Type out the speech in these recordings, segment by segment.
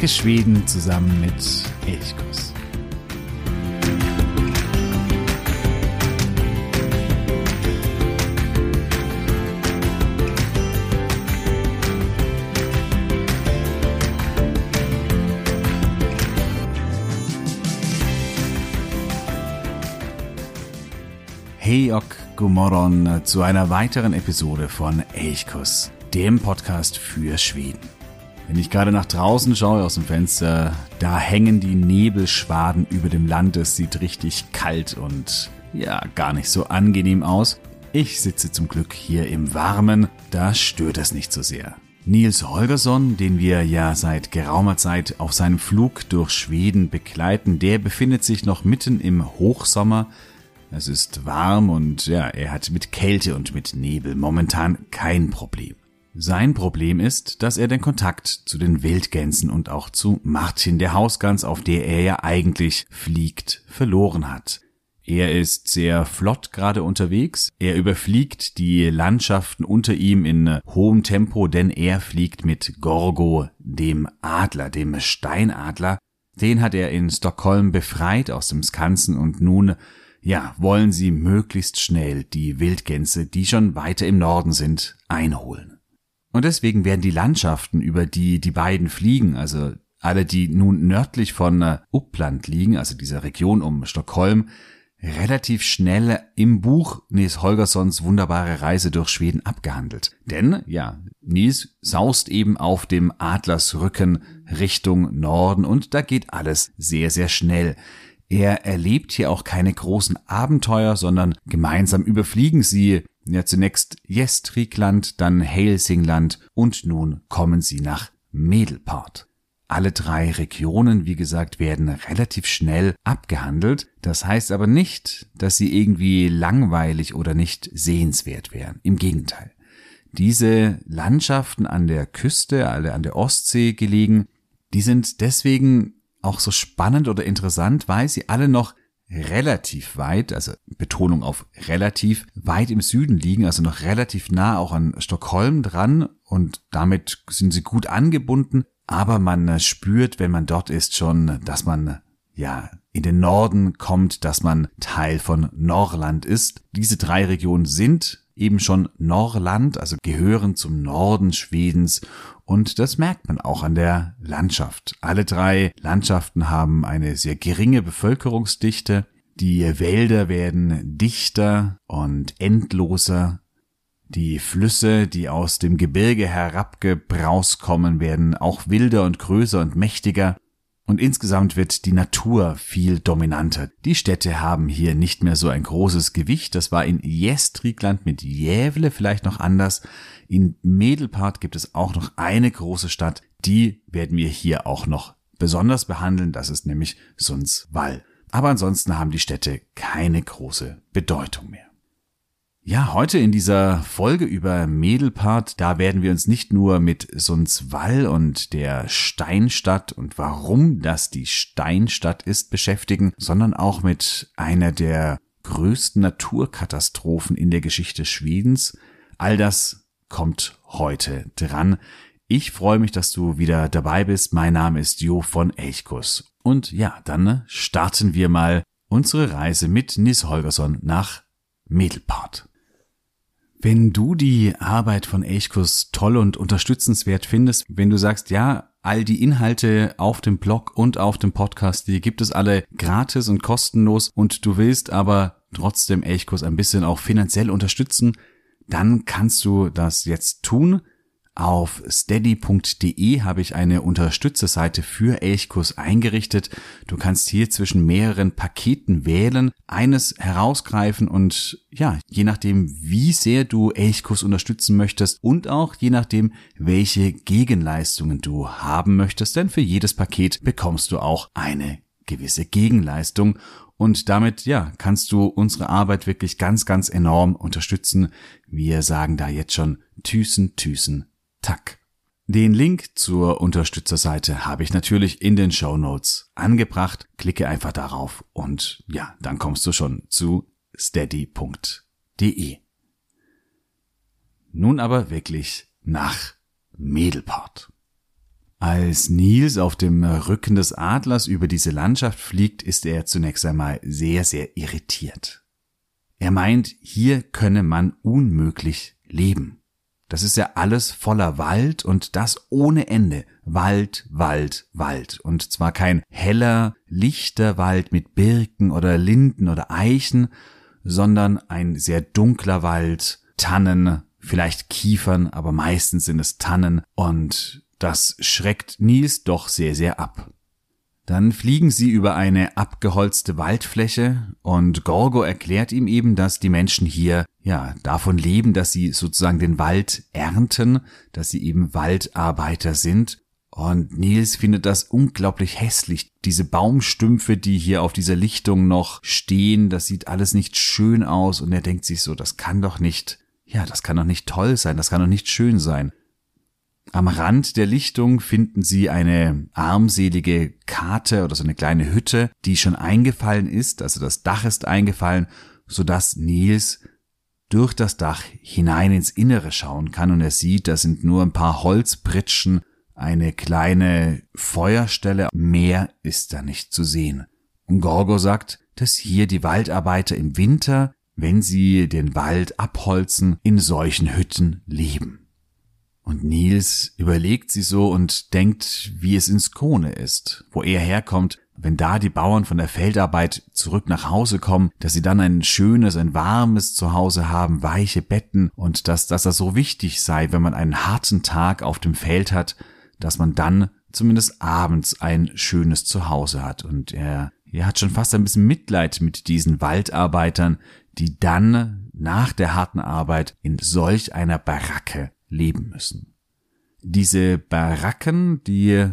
Entdecke Schweden zusammen mit Elchkuss. Hey och Gomorron zu einer weiteren Episode von Elchkuss, dem Podcast für Schweden. Wenn ich gerade nach draußen schaue aus dem Fenster, da hängen die Nebelschwaden über dem Land. Es sieht richtig kalt und ja, gar nicht so angenehm aus. Ich sitze zum Glück hier im Warmen, da stört es nicht so sehr. Nils Holgersson, den wir ja seit geraumer Zeit auf seinem Flug durch Schweden begleiten, der befindet sich noch mitten im Hochsommer es ist warm und ja, er hat mit Kälte und mit Nebel momentan kein Problem. Sein Problem ist, dass er den Kontakt zu den Wildgänsen und auch zu Martin, der Hausgans, auf der er ja eigentlich fliegt, verloren hat. Er ist sehr flott gerade unterwegs. Er überfliegt die Landschaften unter ihm in hohem Tempo, denn er fliegt mit Gorgo, dem Adler, dem Steinadler. Den hat er in Stockholm befreit aus dem Skansen und nun ja, wollen sie möglichst schnell die Wildgänse, die schon weiter im Norden sind, einholen. Und deswegen werden die Landschaften, über die die beiden fliegen, also alle, die nun nördlich von äh, Uppland liegen, also dieser Region um Stockholm, relativ schnell im Buch Nils Holgerssons wunderbare Reise durch Schweden abgehandelt. Denn, ja, Nils saust eben auf dem Adlersrücken Richtung Norden und da geht alles sehr, sehr schnell. Er erlebt hier auch keine großen Abenteuer, sondern gemeinsam überfliegen sie ja zunächst Gästrikland, dann Helsingland und nun kommen sie nach Medelport. Alle drei Regionen, wie gesagt, werden relativ schnell abgehandelt. Das heißt aber nicht, dass sie irgendwie langweilig oder nicht sehenswert wären. Im Gegenteil. Diese Landschaften an der Küste, alle an der Ostsee gelegen, die sind deswegen auch so spannend oder interessant, weil sie alle noch relativ weit, also Betonung auf relativ weit im Süden liegen, also noch relativ nah auch an Stockholm dran und damit sind sie gut angebunden, aber man spürt, wenn man dort ist, schon, dass man ja in den Norden kommt, dass man Teil von Norland ist. Diese drei Regionen sind eben schon Norland, also gehören zum Norden Schwedens und das merkt man auch an der Landschaft. Alle drei Landschaften haben eine sehr geringe Bevölkerungsdichte. Die Wälder werden dichter und endloser. Die Flüsse, die aus dem Gebirge herabgebraust kommen, werden auch wilder und größer und mächtiger. Und insgesamt wird die Natur viel dominanter. Die Städte haben hier nicht mehr so ein großes Gewicht. Das war in Gästrikland mit Jävle vielleicht noch anders. In Medelpart gibt es auch noch eine große Stadt. Die werden wir hier auch noch besonders behandeln. Das ist nämlich Sundsvall. Aber ansonsten haben die Städte keine große Bedeutung mehr. Ja, heute in dieser Folge über Medelpart, da werden wir uns nicht nur mit Sundsvall und der Steinstadt und warum das die Steinstadt ist beschäftigen, sondern auch mit einer der größten Naturkatastrophen in der Geschichte Schwedens. All das kommt heute dran. Ich freue mich, dass du wieder dabei bist. Mein Name ist Jo von Elchkus. Und ja, dann starten wir mal unsere Reise mit Nis Holgersson nach Medelpart. Wenn du die Arbeit von Elchkus toll und unterstützenswert findest, wenn du sagst, ja, all die Inhalte auf dem Blog und auf dem Podcast, die gibt es alle gratis und kostenlos und du willst aber trotzdem Elchkus ein bisschen auch finanziell unterstützen, dann kannst du das jetzt tun. Auf steady.de habe ich eine Unterstützerseite für Elchkurs eingerichtet. Du kannst hier zwischen mehreren Paketen wählen, eines herausgreifen und ja, je nachdem, wie sehr du Elchkurs unterstützen möchtest und auch je nachdem, welche Gegenleistungen du haben möchtest, denn für jedes Paket bekommst du auch eine gewisse Gegenleistung und damit, ja, kannst du unsere Arbeit wirklich ganz, ganz enorm unterstützen. Wir sagen da jetzt schon Thyssen, Thyssen, Tack. Den Link zur Unterstützerseite habe ich natürlich in den Show Notes angebracht. Klicke einfach darauf und ja, dann kommst du schon zu steady.de. Nun aber wirklich nach Medelport. Als Nils auf dem Rücken des Adlers über diese Landschaft fliegt, ist er zunächst einmal sehr, sehr irritiert. Er meint, hier könne man unmöglich leben. Das ist ja alles voller Wald und das ohne Ende. Wald, Wald, Wald. Und zwar kein heller, lichter Wald mit Birken oder Linden oder Eichen, sondern ein sehr dunkler Wald, Tannen, vielleicht Kiefern, aber meistens sind es Tannen und das schreckt Nils doch sehr, sehr ab. Dann fliegen sie über eine abgeholzte Waldfläche und Gorgo erklärt ihm eben, dass die Menschen hier ja davon leben, dass sie sozusagen den Wald ernten, dass sie eben Waldarbeiter sind. Und Nils findet das unglaublich hässlich. Diese Baumstümpfe, die hier auf dieser Lichtung noch stehen, das sieht alles nicht schön aus und er denkt sich so, das kann doch nicht, ja, das kann doch nicht toll sein, das kann doch nicht schön sein. Am Rand der Lichtung finden Sie eine armselige Karte oder so eine kleine Hütte, die schon eingefallen ist, also das Dach ist eingefallen, so dass Nils durch das Dach hinein ins Innere schauen kann und er sieht, da sind nur ein paar Holzpritschen, eine kleine Feuerstelle, mehr ist da nicht zu sehen. Und Gorgo sagt, dass hier die Waldarbeiter im Winter, wenn sie den Wald abholzen, in solchen Hütten leben. Und Nils überlegt sie so und denkt, wie es in Skone ist, wo er herkommt, wenn da die Bauern von der Feldarbeit zurück nach Hause kommen, dass sie dann ein schönes, ein warmes Zuhause haben, weiche Betten und dass, dass das so wichtig sei, wenn man einen harten Tag auf dem Feld hat, dass man dann zumindest abends ein schönes Zuhause hat. Und er, er hat schon fast ein bisschen Mitleid mit diesen Waldarbeitern, die dann nach der harten Arbeit in solch einer Baracke leben müssen. Diese Baracken, die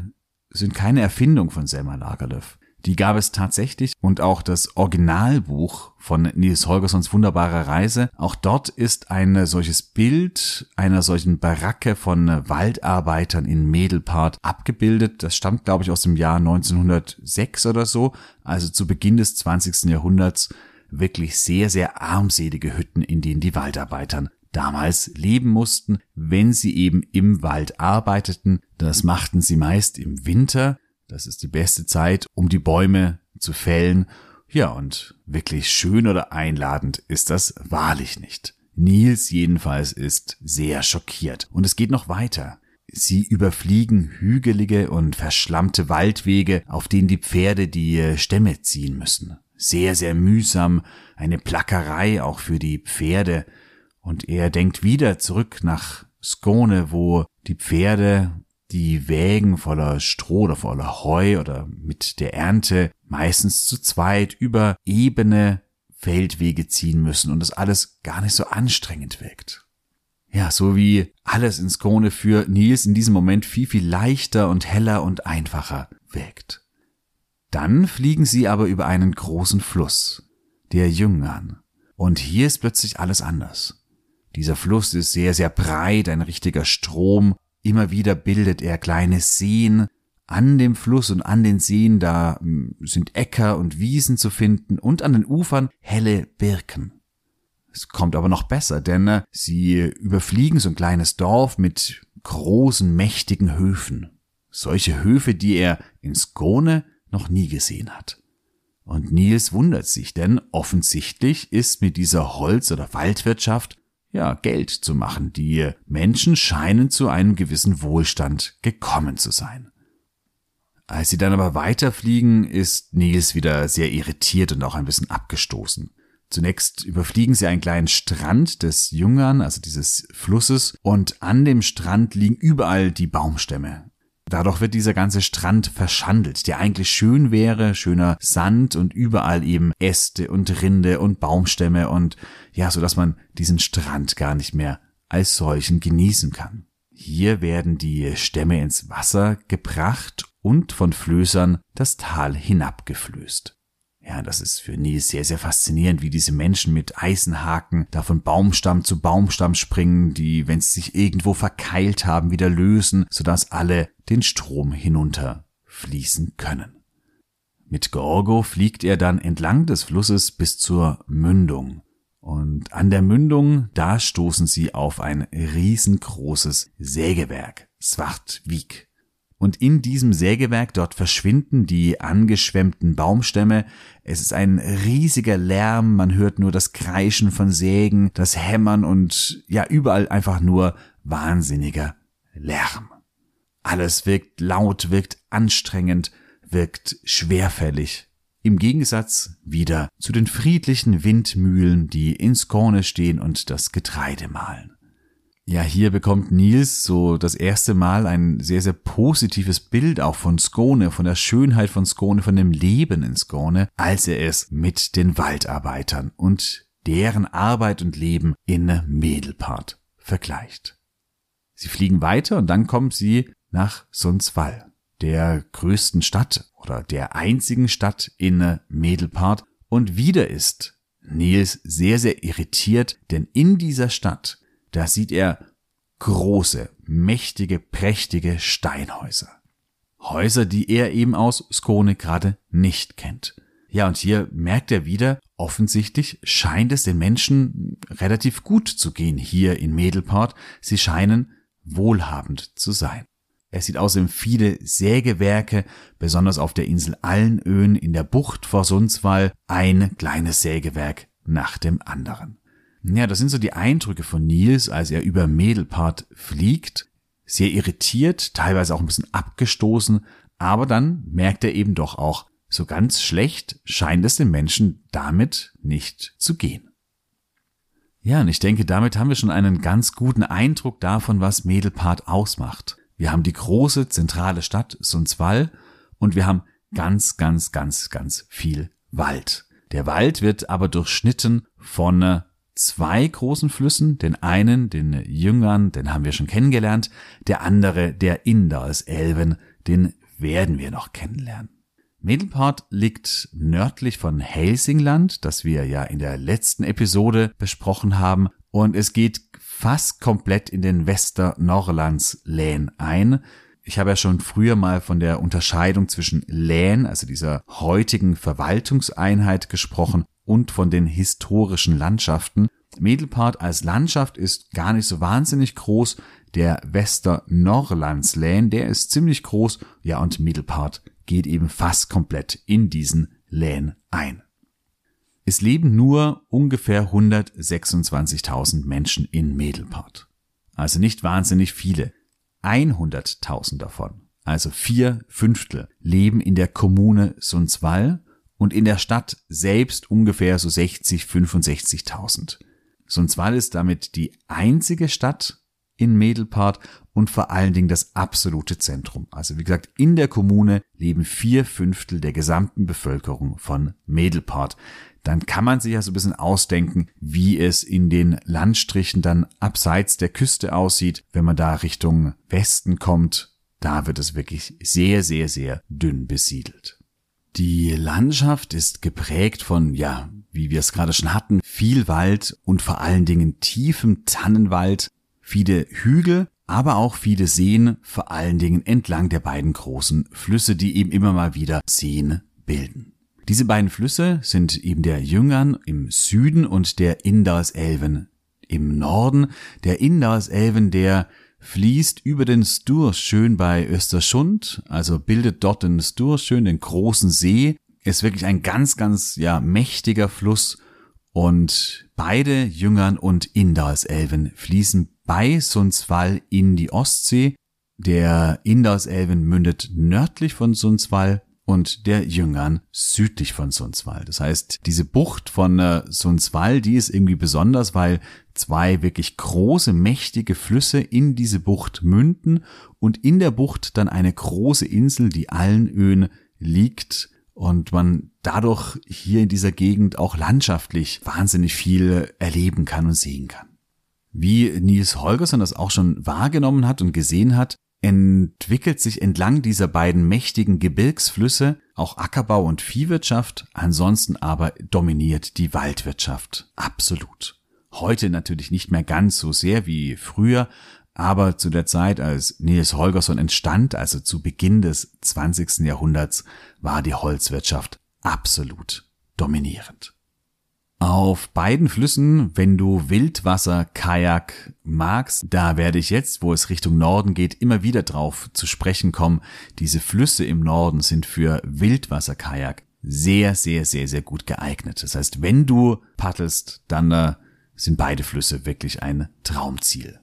sind keine Erfindung von Selma Lagerlöf. Die gab es tatsächlich und auch das Originalbuch von Nils Holgerssons wunderbare Reise. Auch dort ist ein solches Bild einer solchen Baracke von Waldarbeitern in Medelpart abgebildet. Das stammt, glaube ich, aus dem Jahr 1906 oder so, also zu Beginn des 20. Jahrhunderts. Wirklich sehr, sehr armselige Hütten, in denen die Waldarbeitern damals leben mussten, wenn sie eben im Wald arbeiteten. Das machten sie meist im Winter. Das ist die beste Zeit, um die Bäume zu fällen. Ja, und wirklich schön oder einladend ist das wahrlich nicht. Nils jedenfalls ist sehr schockiert. Und es geht noch weiter. Sie überfliegen hügelige und verschlammte Waldwege, auf denen die Pferde die Stämme ziehen müssen. Sehr, sehr mühsam, eine Plackerei auch für die Pferde. Und er denkt wieder zurück nach Skone, wo die Pferde die Wägen voller Stroh oder voller Heu oder mit der Ernte meistens zu zweit über ebene Feldwege ziehen müssen und das alles gar nicht so anstrengend wirkt. Ja, so wie alles in Skone für Nils in diesem Moment viel, viel leichter und heller und einfacher wirkt. Dann fliegen sie aber über einen großen Fluss, der Jüngern. Und hier ist plötzlich alles anders. Dieser Fluss ist sehr, sehr breit, ein richtiger Strom. Immer wieder bildet er kleine Seen. An dem Fluss und an den Seen, da hm, sind Äcker und Wiesen zu finden und an den Ufern helle Birken. Es kommt aber noch besser, denn äh, sie überfliegen so ein kleines Dorf mit großen, mächtigen Höfen. Solche Höfe, die er in Skone noch nie gesehen hat. Und Nils wundert sich, denn offensichtlich ist mit dieser Holz- oder Waldwirtschaft ja, Geld zu machen. Die Menschen scheinen zu einem gewissen Wohlstand gekommen zu sein. Als sie dann aber weiterfliegen, ist Nils wieder sehr irritiert und auch ein bisschen abgestoßen. Zunächst überfliegen sie einen kleinen Strand des Jüngern, also dieses Flusses, und an dem Strand liegen überall die Baumstämme. Dadurch wird dieser ganze Strand verschandelt, der eigentlich schön wäre, schöner Sand und überall eben Äste und Rinde und Baumstämme und ja, so dass man diesen Strand gar nicht mehr als solchen genießen kann. Hier werden die Stämme ins Wasser gebracht und von Flößern das Tal hinabgeflößt. Ja, das ist für Nils sehr, sehr faszinierend, wie diese Menschen mit Eisenhaken da von Baumstamm zu Baumstamm springen, die, wenn sie sich irgendwo verkeilt haben, wieder lösen, sodass alle den Strom hinunter fließen können. Mit Gorgo fliegt er dann entlang des Flusses bis zur Mündung. Und an der Mündung, da stoßen sie auf ein riesengroßes Sägewerk, Svartvik. Und in diesem Sägewerk dort verschwinden die angeschwemmten Baumstämme. Es ist ein riesiger Lärm, man hört nur das Kreischen von Sägen, das Hämmern und ja, überall einfach nur wahnsinniger Lärm. Alles wirkt laut, wirkt anstrengend, wirkt schwerfällig. Im Gegensatz wieder zu den friedlichen Windmühlen, die in Skåne stehen und das Getreide mahlen. Ja, hier bekommt Nils so das erste Mal ein sehr, sehr positives Bild auch von Skåne, von der Schönheit von Skåne, von dem Leben in Skåne, als er es mit den Waldarbeitern und deren Arbeit und Leben in Medelpart vergleicht. Sie fliegen weiter und dann kommen sie nach Sundsvall, der größten Stadt oder der einzigen Stadt in Medelpart und wieder ist Nils sehr, sehr irritiert, denn in dieser Stadt da sieht er große, mächtige, prächtige Steinhäuser. Häuser, die er eben aus Skone gerade nicht kennt. Ja, und hier merkt er wieder, offensichtlich scheint es den Menschen relativ gut zu gehen hier in Medelport. Sie scheinen wohlhabend zu sein. Er sieht außerdem viele Sägewerke, besonders auf der Insel Allenöen in der Bucht vor Sundsvall, ein kleines Sägewerk nach dem anderen. Ja, das sind so die Eindrücke von Nils, als er über Mädelpart fliegt. Sehr irritiert, teilweise auch ein bisschen abgestoßen, aber dann merkt er eben doch auch, so ganz schlecht scheint es den Menschen damit nicht zu gehen. Ja, und ich denke, damit haben wir schon einen ganz guten Eindruck davon, was Mädelpart ausmacht. Wir haben die große zentrale Stadt Sundsvall und wir haben ganz, ganz, ganz, ganz viel Wald. Der Wald wird aber durchschnitten von zwei großen Flüssen, den einen, den Jüngern, den haben wir schon kennengelernt, der andere, der Indalselven, den werden wir noch kennenlernen. Medelpart liegt nördlich von Helsingland, das wir ja in der letzten Episode besprochen haben, und es geht fast komplett in den Westernorrlandslän ein. Ich habe ja schon früher mal von der Unterscheidung zwischen Län, also dieser heutigen Verwaltungseinheit gesprochen, und von den historischen Landschaften. Medelpart als Landschaft ist gar nicht so wahnsinnig groß. Der Westernorrlandslän, der ist ziemlich groß. Ja, und Medelpart geht eben fast komplett in diesen Län ein. Es leben nur ungefähr 126.000 Menschen in Medelpart. Also nicht wahnsinnig viele. 100.000 davon, also vier Fünftel, leben in der Kommune Sundsvall und in der Stadt selbst ungefähr so 60, 65.000. Sundsvall ist damit die einzige Stadt in Medelpart und vor allen Dingen das absolute Zentrum. Also wie gesagt, in der Kommune leben vier Fünftel der gesamten Bevölkerung von Medelpart. Dann kann man sich ja so ein bisschen ausdenken, wie es in den Landstrichen dann abseits der Küste aussieht, wenn man da Richtung Westen kommt. Da wird es wirklich sehr, sehr, sehr dünn besiedelt. Die Landschaft ist geprägt von, ja, wie wir es gerade schon hatten, viel Wald und vor allen Dingen tiefem Tannenwald, viele Hügel, aber auch viele Seen, vor allen Dingen entlang der beiden großen Flüsse, die eben immer mal wieder Seen bilden. Diese beiden Flüsse sind eben der Jüngern im Süden und der Indalselven im Norden. Der Indalselven, der fließt über den schön bei Östersund, also bildet dort den schön den großen See. Ist wirklich ein ganz, ganz, ja, mächtiger Fluss und beide Jüngern und Indalselven fließen bei Sundsvall in die Ostsee. Der Indalselven mündet nördlich von Sundsvall und der Jüngern südlich von Sundsvall. Das heißt, diese Bucht von äh, Sundsvall, die ist irgendwie besonders, weil zwei wirklich große, mächtige Flüsse in diese Bucht münden und in der Bucht dann eine große Insel, die Allenöen liegt und man dadurch hier in dieser Gegend auch landschaftlich wahnsinnig viel erleben kann und sehen kann. Wie Nils Holgersson das auch schon wahrgenommen hat und gesehen hat, entwickelt sich entlang dieser beiden mächtigen Gebirgsflüsse auch Ackerbau und Viehwirtschaft, ansonsten aber dominiert die Waldwirtschaft absolut. Heute natürlich nicht mehr ganz so sehr wie früher, aber zu der Zeit, als Niels Holgersson entstand, also zu Beginn des 20. Jahrhunderts, war die Holzwirtschaft absolut dominierend. Auf beiden Flüssen, wenn du Wildwasser-Kajak magst, da werde ich jetzt, wo es Richtung Norden geht, immer wieder drauf zu sprechen kommen. Diese Flüsse im Norden sind für Wildwasser-Kajak sehr, sehr, sehr, sehr gut geeignet. Das heißt, wenn du paddelst, dann äh, sind beide Flüsse wirklich ein Traumziel.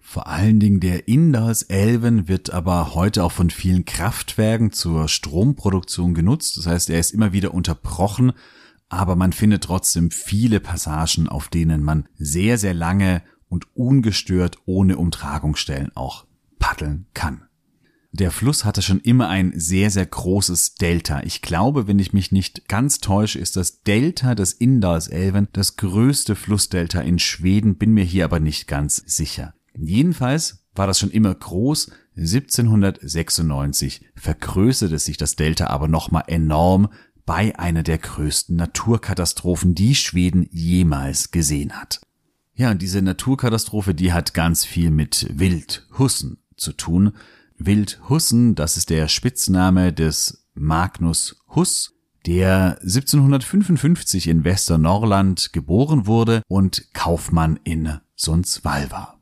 Vor allen Dingen der Inders Elven wird aber heute auch von vielen Kraftwerken zur Stromproduktion genutzt. Das heißt, er ist immer wieder unterbrochen aber man findet trotzdem viele Passagen, auf denen man sehr, sehr lange und ungestört ohne Umtragungsstellen auch paddeln kann. Der Fluss hatte schon immer ein sehr, sehr großes Delta. Ich glaube, wenn ich mich nicht ganz täusche, ist das Delta des Indalselven das größte Flussdelta in Schweden, bin mir hier aber nicht ganz sicher. Jedenfalls war das schon immer groß. 1796 vergrößerte sich das Delta aber nochmal enorm bei einer der größten Naturkatastrophen, die Schweden jemals gesehen hat. Ja, und diese Naturkatastrophe, die hat ganz viel mit Wildhussen zu tun. Wildhussen, das ist der Spitzname des Magnus Huss, der 1755 in Westernorrland geboren wurde und Kaufmann in Sundsvall war.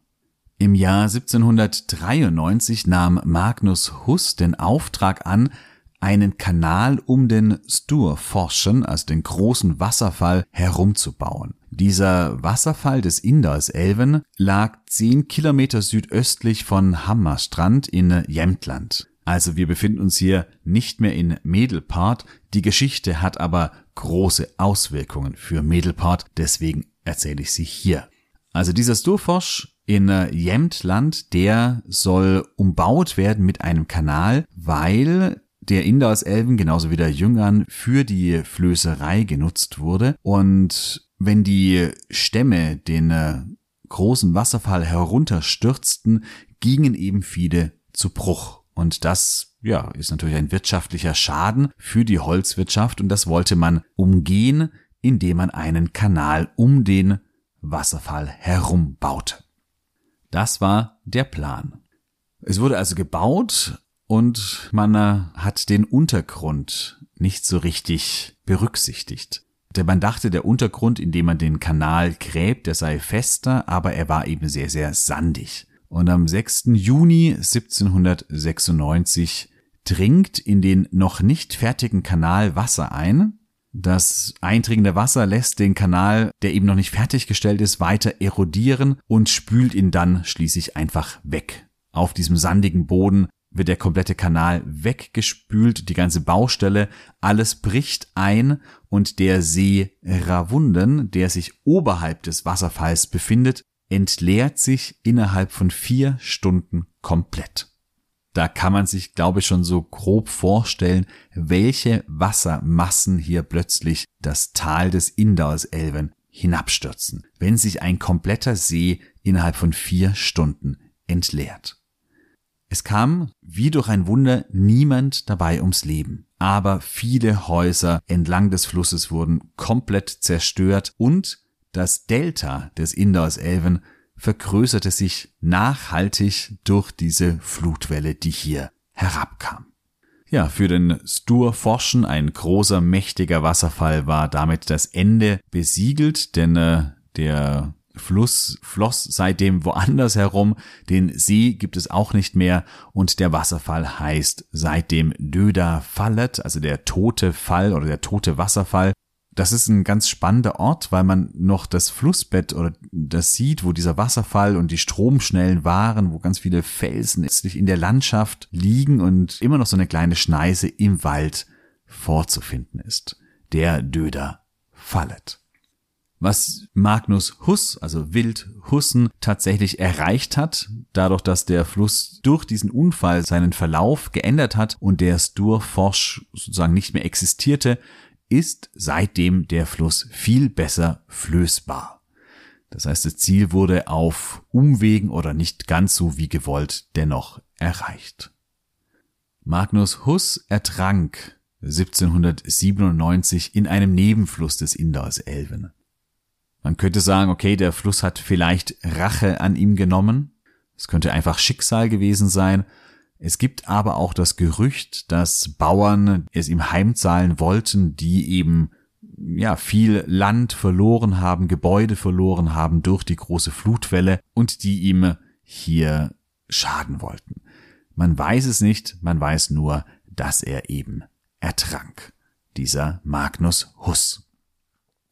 Im Jahr 1793 nahm Magnus Huss den Auftrag an, einen Kanal um den Sturforschen, also den großen Wasserfall, herumzubauen. Dieser Wasserfall des Indalselven lag zehn Kilometer südöstlich von Hammerstrand in Jämtland. Also wir befinden uns hier nicht mehr in Medelpart. Die Geschichte hat aber große Auswirkungen für Medelpart, deswegen erzähle ich sie hier. Also dieser Sturforsch in Jämtland, der soll umbaut werden mit einem Kanal, weil der Inder aus Elben genauso wie der Jüngern für die Flößerei genutzt wurde. Und wenn die Stämme den äh, großen Wasserfall herunterstürzten, gingen eben viele zu Bruch. Und das, ja, ist natürlich ein wirtschaftlicher Schaden für die Holzwirtschaft und das wollte man umgehen, indem man einen Kanal um den Wasserfall herum baute. Das war der Plan. Es wurde also gebaut, und man hat den Untergrund nicht so richtig berücksichtigt. Denn man dachte, der Untergrund, in dem man den Kanal gräbt, der sei fester, aber er war eben sehr, sehr sandig. Und am 6. Juni 1796 dringt in den noch nicht fertigen Kanal Wasser ein. Das eindringende Wasser lässt den Kanal, der eben noch nicht fertiggestellt ist, weiter erodieren und spült ihn dann schließlich einfach weg. Auf diesem sandigen Boden wird der komplette Kanal weggespült, die ganze Baustelle, alles bricht ein und der See Ravunde, der sich oberhalb des Wasserfalls befindet, entleert sich innerhalb von vier Stunden komplett. Da kann man sich, glaube ich, schon so grob vorstellen, welche Wassermassen hier plötzlich das Tal des Indalselven hinabstürzen, wenn sich ein kompletter See innerhalb von vier Stunden entleert. Es kam, wie durch ein Wunder, niemand dabei ums Leben. Aber viele Häuser entlang des Flusses wurden komplett zerstört und das Delta des Indalselven vergrößerte sich nachhaltig durch diese Flutwelle, die hier herabkam. Ja, für den Stur Forschen, ein großer, mächtiger Wasserfall, war damit das Ende besiegelt, denn äh, der Fluss floss seitdem woanders herum, den See gibt es auch nicht mehr und der Wasserfall heißt seitdem Döda Fallet, also der tote Fall oder der tote Wasserfall. Das ist ein ganz spannender Ort, weil man noch das Flussbett oder das sieht, wo dieser Wasserfall und die Stromschnellen waren, wo ganz viele Felsen in der Landschaft liegen und immer noch so eine kleine Schneise im Wald vorzufinden ist. Der Döder Fallet. Was Magnus Huss, also Wild Hussen, tatsächlich erreicht hat, dadurch, dass der Fluss durch diesen Unfall seinen Verlauf geändert hat und der Sturforsch sozusagen nicht mehr existierte, ist seitdem der Fluss viel besser flößbar. Das heißt, das Ziel wurde auf Umwegen oder nicht ganz so wie gewollt dennoch erreicht. Magnus Huss ertrank 1797 in einem Nebenfluss des Inders Elven. Man könnte sagen, okay, der Fluss hat vielleicht Rache an ihm genommen. Es könnte einfach Schicksal gewesen sein. Es gibt aber auch das Gerücht, dass Bauern es ihm heimzahlen wollten, die eben ja viel Land verloren haben, Gebäude verloren haben durch die große Flutwelle und die ihm hier schaden wollten. Man weiß es nicht, man weiß nur, dass er eben ertrank. Dieser Magnus Huss.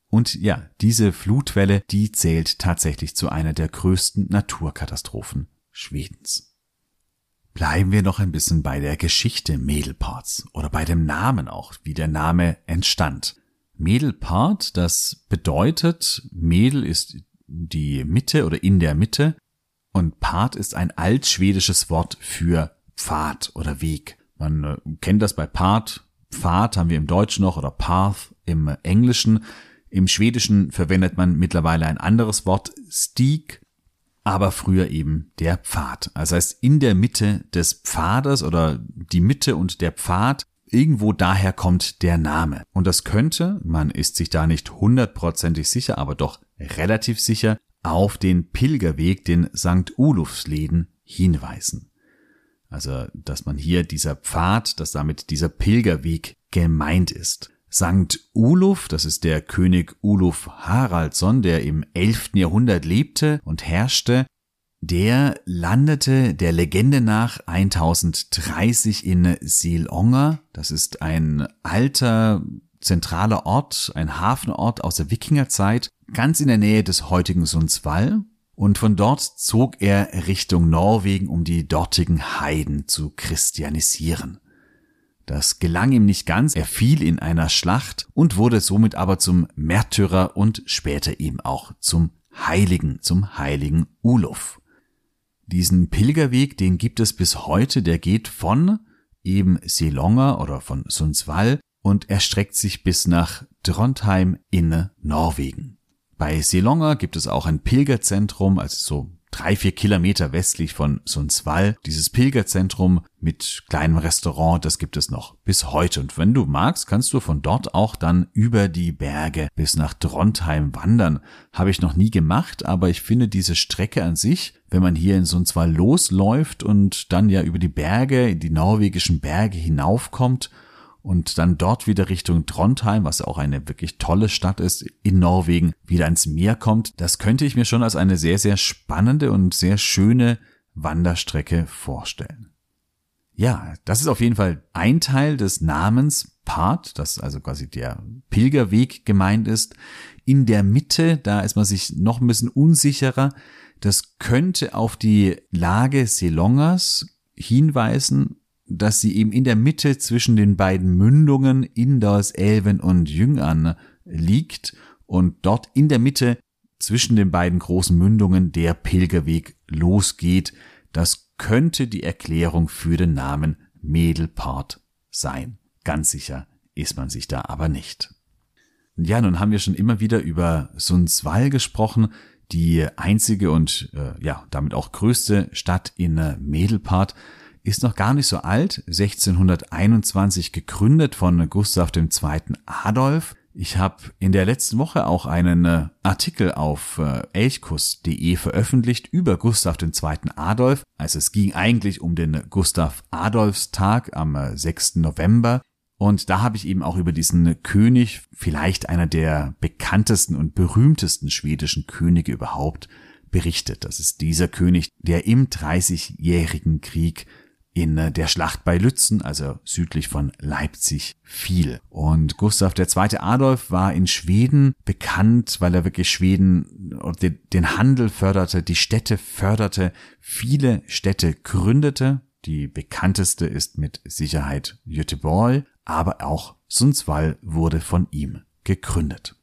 Und ja, diese Flutwelle, die zählt tatsächlich zu einer der größten Naturkatastrophen Schwedens. Bleiben wir noch ein bisschen bei der Geschichte Medelparts oder bei dem Namen auch, wie der Name entstand. Medelpart, das bedeutet, Medel ist die Mitte oder in der Mitte und Part ist ein altschwedisches Wort für Pfad oder Weg. Man äh, kennt das bei Part, Pfad haben wir im Deutschen noch oder Path im Englischen. Im Schwedischen verwendet man mittlerweile ein anderes Wort, Stieg, aber früher eben der Pfad. Also heißt in der Mitte des Pfades oder die Mitte und der Pfad, irgendwo daher kommt der Name. Und das könnte, man ist sich da nicht hundertprozentig sicher, aber doch relativ sicher, auf den Pilgerweg, den St. Ulufsleden hinweisen. Also, dass man hier dieser Pfad, dass damit dieser Pilgerweg gemeint ist. Sankt Uluf, das ist der König Uluf Haraldsson, der im 11. Jahrhundert lebte und herrschte, der landete der Legende nach 1030 in Seelonger. Das ist ein alter zentraler Ort, ein Hafenort aus der Wikingerzeit, ganz in der Nähe des heutigen Sundsvall. Und von dort zog er Richtung Norwegen, um die dortigen Heiden zu christianisieren. Das gelang ihm nicht ganz, er fiel in einer Schlacht und wurde somit aber zum Märtyrer und später eben auch zum Heiligen, zum heiligen Uluf. Diesen Pilgerweg, den gibt es bis heute, der geht von eben Selonger oder von Sundsvall und erstreckt sich bis nach Trondheim in Norwegen. Bei Selonger gibt es auch ein Pilgerzentrum, also so drei, vier Kilometer westlich von Sundsvall. Dieses Pilgerzentrum mit kleinem Restaurant, das gibt es noch bis heute. Und wenn du magst, kannst du von dort auch dann über die Berge bis nach Trondheim wandern. Habe ich noch nie gemacht, aber ich finde diese Strecke an sich, wenn man hier in Sundsvall losläuft und dann ja über die Berge, die norwegischen Berge hinaufkommt, und dann dort wieder Richtung Trondheim, was auch eine wirklich tolle Stadt ist, in Norwegen, wieder ans Meer kommt, das könnte ich mir schon als eine sehr, sehr spannende und sehr schöne Wanderstrecke vorstellen. Ja, das ist auf jeden Fall ein Teil des Namens Part, das also quasi der Pilgerweg gemeint ist. In der Mitte, da ist man sich noch ein bisschen unsicherer. Das könnte auf die Lage Selongers hinweisen dass sie eben in der Mitte zwischen den beiden Mündungen Inders, Elven und Jüngern liegt und dort in der Mitte zwischen den beiden großen Mündungen der Pilgerweg losgeht. Das könnte die Erklärung für den Namen Medelpart sein. Ganz sicher ist man sich da aber nicht. Ja, nun haben wir schon immer wieder über Sundsvall gesprochen, die einzige und äh, ja, damit auch größte Stadt in äh, Medelpart ist noch gar nicht so alt, 1621 gegründet von Gustav II. Adolf. Ich habe in der letzten Woche auch einen äh, Artikel auf äh, elchkuss.de veröffentlicht über Gustav II. Adolf. Also es ging eigentlich um den Gustav Adolfstag am 6. Äh, November. Und da habe ich eben auch über diesen König, vielleicht einer der bekanntesten und berühmtesten schwedischen Könige überhaupt, berichtet. Das ist dieser König, der im Dreißigjährigen Krieg in äh, der Schlacht bei Lützen, also südlich von Leipzig, fiel. Und Gustav II. Adolf war in Schweden bekannt, weil er wirklich Schweden den Handel förderte, die Städte förderte, viele Städte gründete. Die bekannteste ist mit Sicherheit Göteborg, aber auch Sundsvall wurde von ihm gegründet.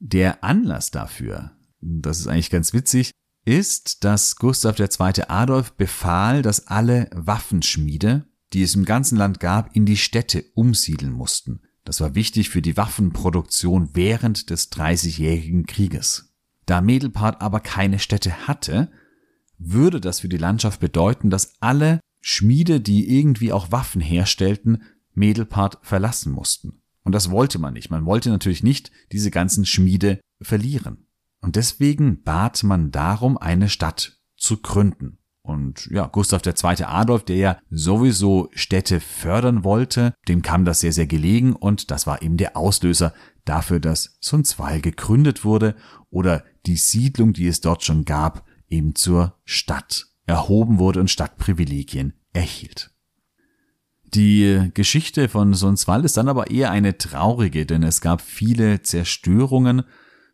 Der Anlass dafür, das ist eigentlich ganz witzig, ist, dass Gustav II. Adolf befahl, dass alle Waffenschmiede, die es im ganzen Land gab, in die Städte umsiedeln mussten. Das war wichtig für die Waffenproduktion während des Dreißigjährigen Krieges. Da Medelpart aber keine Städte hatte, würde das für die Landschaft bedeuten, dass alle Schmiede, die irgendwie auch Waffen herstellten, Medelpart verlassen mussten. Und das wollte man nicht. Man wollte natürlich nicht diese ganzen Schmiede verlieren. Und deswegen bat man darum, eine Stadt zu gründen. Und ja, Gustav II. Adolf, der ja sowieso Städte fördern wollte, dem kam das sehr, sehr gelegen und das war eben der Auslöser, dafür, dass Sundsvall gegründet wurde oder die Siedlung, die es dort schon gab, eben zur Stadt erhoben wurde und Stadtprivilegien erhielt. Die Geschichte von Sundsvall ist dann aber eher eine traurige, denn es gab viele Zerstörungen.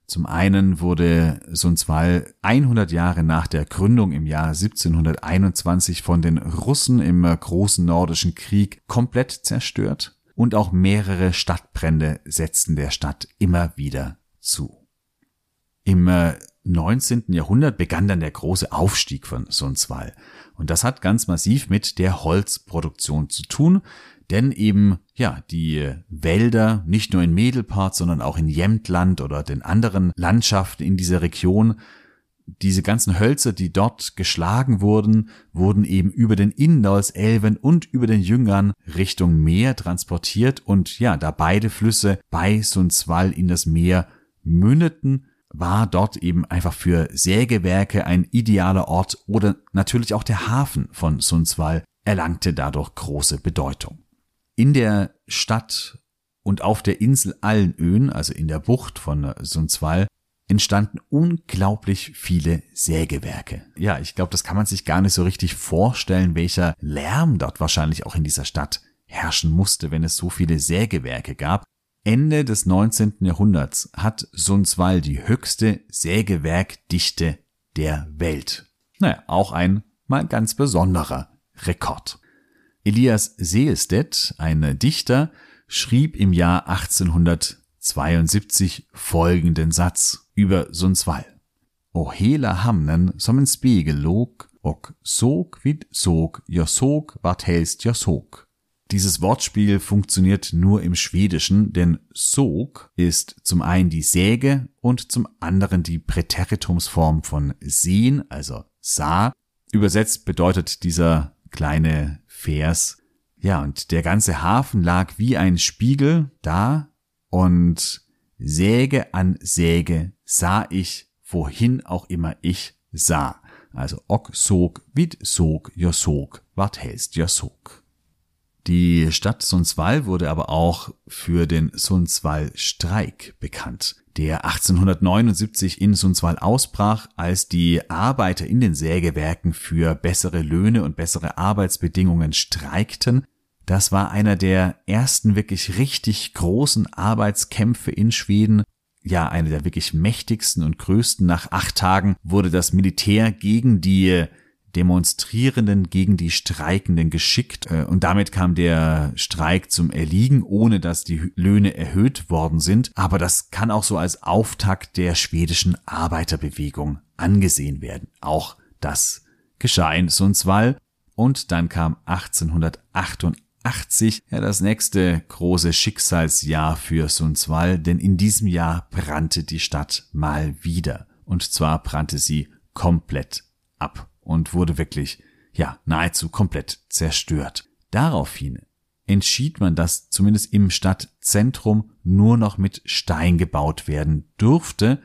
Zum einen wurde Sundsvall 100 Jahre nach der Gründung im Jahr 1721 von den Russen im großen nordischen Krieg komplett zerstört und auch mehrere Stadtbrände setzten der Stadt immer wieder zu. Im 19. Jahrhundert begann dann der große Aufstieg von Sundsvall. Und das hat ganz massiv mit der Holzproduktion zu tun, denn eben, ja, die Wälder, nicht nur in Medelpart, sondern auch in Jämtland oder den anderen Landschaften in dieser Region, diese ganzen Hölzer, die dort geschlagen wurden, wurden eben über den Indalselven und über den Jüngern Richtung Meer transportiert und ja, da beide Flüsse bei Sundsvall in das Meer mündeten, war dort eben einfach für Sägewerke ein idealer Ort oder natürlich auch der Hafen von Sundsvall erlangte dadurch große Bedeutung. In der Stadt und auf der Insel Allenöen, also in der Bucht von Sundsvall, entstanden unglaublich viele Sägewerke. Ja, ich glaube, das kann man sich gar nicht so richtig vorstellen, welcher Lärm dort wahrscheinlich auch in dieser Stadt herrschen musste, wenn es so viele Sägewerke gab. Ende des 19. Jahrhunderts hat Sundsvall die höchste Sägewerkdichte der Welt. Naja, auch ein mal ganz besonderer Rekord. Elias Seelstedt, ein Dichter, schrieb im Jahr 1872 folgenden Satz über Sundsvall. O hela hamnen som en spegel låg och såg vid såg, jag såg vart helst jag såg. Dieses Wortspiel funktioniert nur im Schwedischen, denn Sog ist zum einen die Säge und zum anderen die Präteritumsform von sehen, also sah. Übersetzt bedeutet dieser kleine Vers, ja, und der ganze Hafen lag wie ein Spiegel da und Säge an Säge sah ich, wohin auch immer ich sah. Also ok sog, vid sog, jo sog, wart helst jo sog. Die Stadt Sundsvall wurde aber auch für den Sundsvall-Streik bekannt, der 1879 in Sundsvall ausbrach, als die Arbeiter in den Sägewerken für bessere Löhne und bessere Arbeitsbedingungen streikten. Das war einer der ersten wirklich richtig großen Arbeitskämpfe in Schweden ja, einer der wirklich mächtigsten und größten. Nach acht Tagen wurde das Militär gegen die Demonstrierenden gegen die Streikenden geschickt äh, und damit kam der Streik zum Erliegen, ohne dass die Löhne erhöht worden sind. Aber das kann auch so als Auftakt der schwedischen Arbeiterbewegung angesehen werden. Auch das geschah in Sundsvall und dann kam 1888 ja das nächste große Schicksalsjahr für Sundsvall, denn in diesem Jahr brannte die Stadt mal wieder und zwar brannte sie komplett ab und wurde wirklich, ja, nahezu komplett zerstört. Daraufhin entschied man, dass zumindest im Stadtzentrum nur noch mit Stein gebaut werden durfte.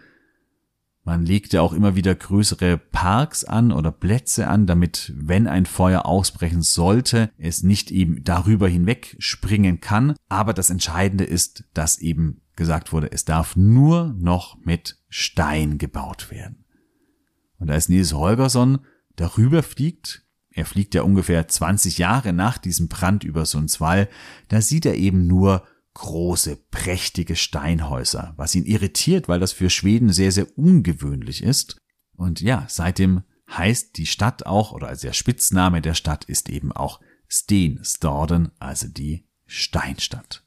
Man legte auch immer wieder größere Parks an oder Plätze an, damit, wenn ein Feuer ausbrechen sollte, es nicht eben darüber hinweg springen kann. Aber das Entscheidende ist, dass eben gesagt wurde, es darf nur noch mit Stein gebaut werden. Und da ist Nils Holgersson darüber fliegt, er fliegt ja ungefähr 20 Jahre nach diesem Brand über Sundsvall, da sieht er eben nur große, prächtige Steinhäuser, was ihn irritiert, weil das für Schweden sehr, sehr ungewöhnlich ist. Und ja, seitdem heißt die Stadt auch, oder also der Spitzname der Stadt ist eben auch Stenstaden, also die Steinstadt.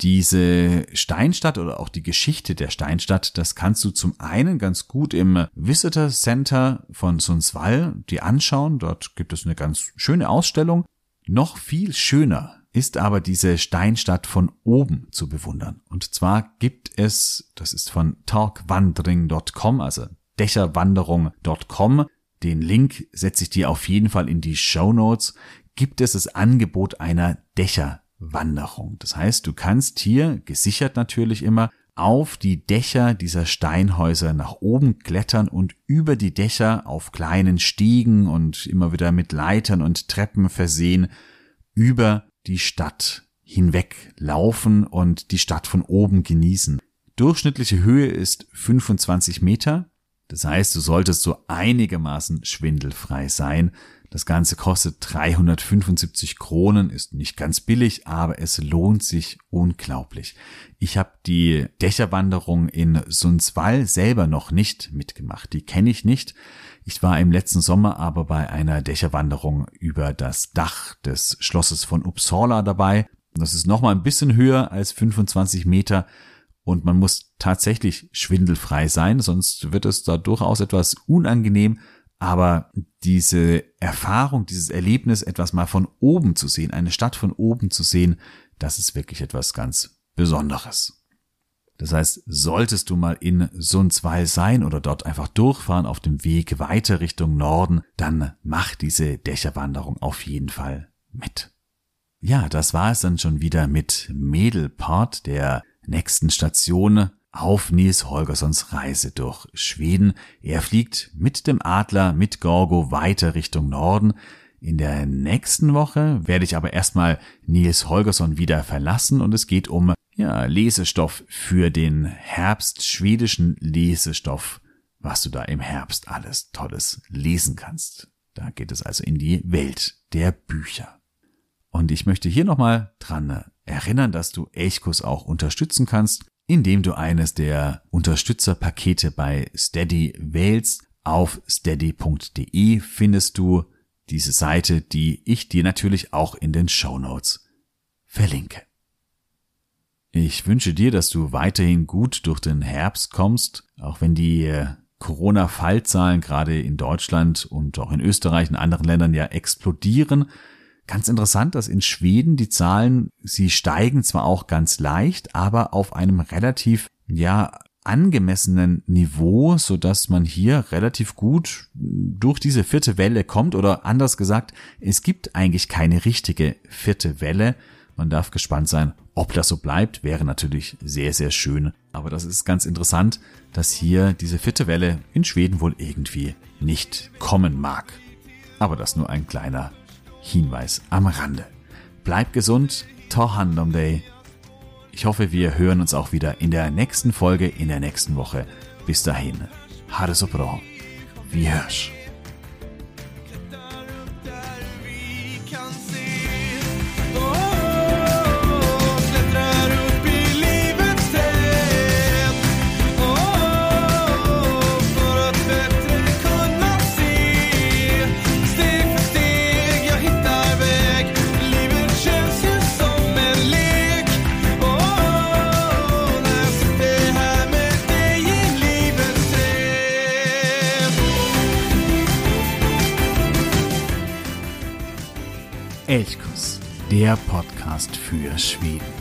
Diese Steinstadt oder auch die Geschichte der Steinstadt, das kannst du zum einen ganz gut im Visitor Center von Sundsvall dir anschauen. Dort gibt es eine ganz schöne Ausstellung. Noch viel schöner ist aber diese Steinstadt von oben zu bewundern. Und zwar gibt es, das ist von talkwandering.com, also Dächerwanderung.com, den Link setze ich dir auf jeden Fall in die Show Notes, gibt es das Angebot einer Dächer Wanderung. Das heißt, du kannst hier, gesichert natürlich immer, auf die Dächer dieser Steinhäuser nach oben klettern und über die Dächer auf kleinen Stiegen und immer wieder mit Leitern und Treppen versehen über die Stadt hinweg laufen und die Stadt von oben genießen. Durchschnittliche Höhe ist 25 Meter. Das heißt, du solltest so einigermaßen schwindelfrei sein. Das Ganze kostet 375 Kronen, ist nicht ganz billig, aber es lohnt sich unglaublich. Ich habe die Dächerwanderung in Sundsvall selber noch nicht mitgemacht. Die kenne ich nicht. Ich war im letzten Sommer aber bei einer Dächerwanderung über das Dach des Schlosses von Uppsala dabei. Das ist nochmal ein bisschen höher als 25 Meter und man muss tatsächlich schwindelfrei sein, sonst wird es da durchaus etwas unangenehm, aber diese Erfahrung, dieses Erlebnis, etwas mal von oben zu sehen, eine Stadt von oben zu sehen, das ist wirklich etwas ganz Besonderes. Das heißt, solltest du mal in Sundsvall sein oder dort einfach durchfahren auf dem Weg weiter Richtung Norden, dann mach diese Dächerwanderung auf jeden Fall mit. Ja, das war es dann schon wieder mit Medelpart, der nächsten Station auf Nils Holgerssons Reise durch Schweden. Er fliegt mit dem Adler, mit Gorgo weiter Richtung Norden. In der nächsten Woche werde ich aber erstmal Nils Holgersson wieder verlassen und es geht um ja, Lesestoff für den Herbst, schwedischen Lesestoff, was du da im Herbst alles Tolles lesen kannst. Da geht es also in die Welt der Bücher. Und ich möchte hier nochmal dran erinnern, dass du Elchkurs auch unterstützen kannst indem du eines der Unterstützerpakete bei Steady wählst. Auf steady.de findest du diese Seite, die ich dir natürlich auch in den Show Notes verlinke. Ich wünsche dir, dass du weiterhin gut durch den Herbst kommst, auch wenn die äh, Corona-Fallzahlen gerade in Deutschland und auch in Österreich und anderen Ländern ja explodieren Ganz interessant, dass in Schweden die Zahlen, sie steigen zwar auch ganz leicht, aber auf einem relativ, ja, angemessenen Niveau, so dass man hier relativ gut durch diese vierte Welle kommt oder anders gesagt, es gibt eigentlich keine richtige vierte Welle. Man darf gespannt sein, ob das so bleibt, wäre natürlich sehr, sehr schön. Aber das ist ganz interessant, dass hier diese vierte Welle in Schweden wohl irgendwie nicht kommen mag. Aber das nur ein kleiner Hinweis am Rande. Bleib gesund, ta hand om dig. Ich hoffe, wir hören uns auch wieder in der nächsten Folge in der nächsten Woche. Bis dahin, ha det så bra. Vi hörs. Elchkuss,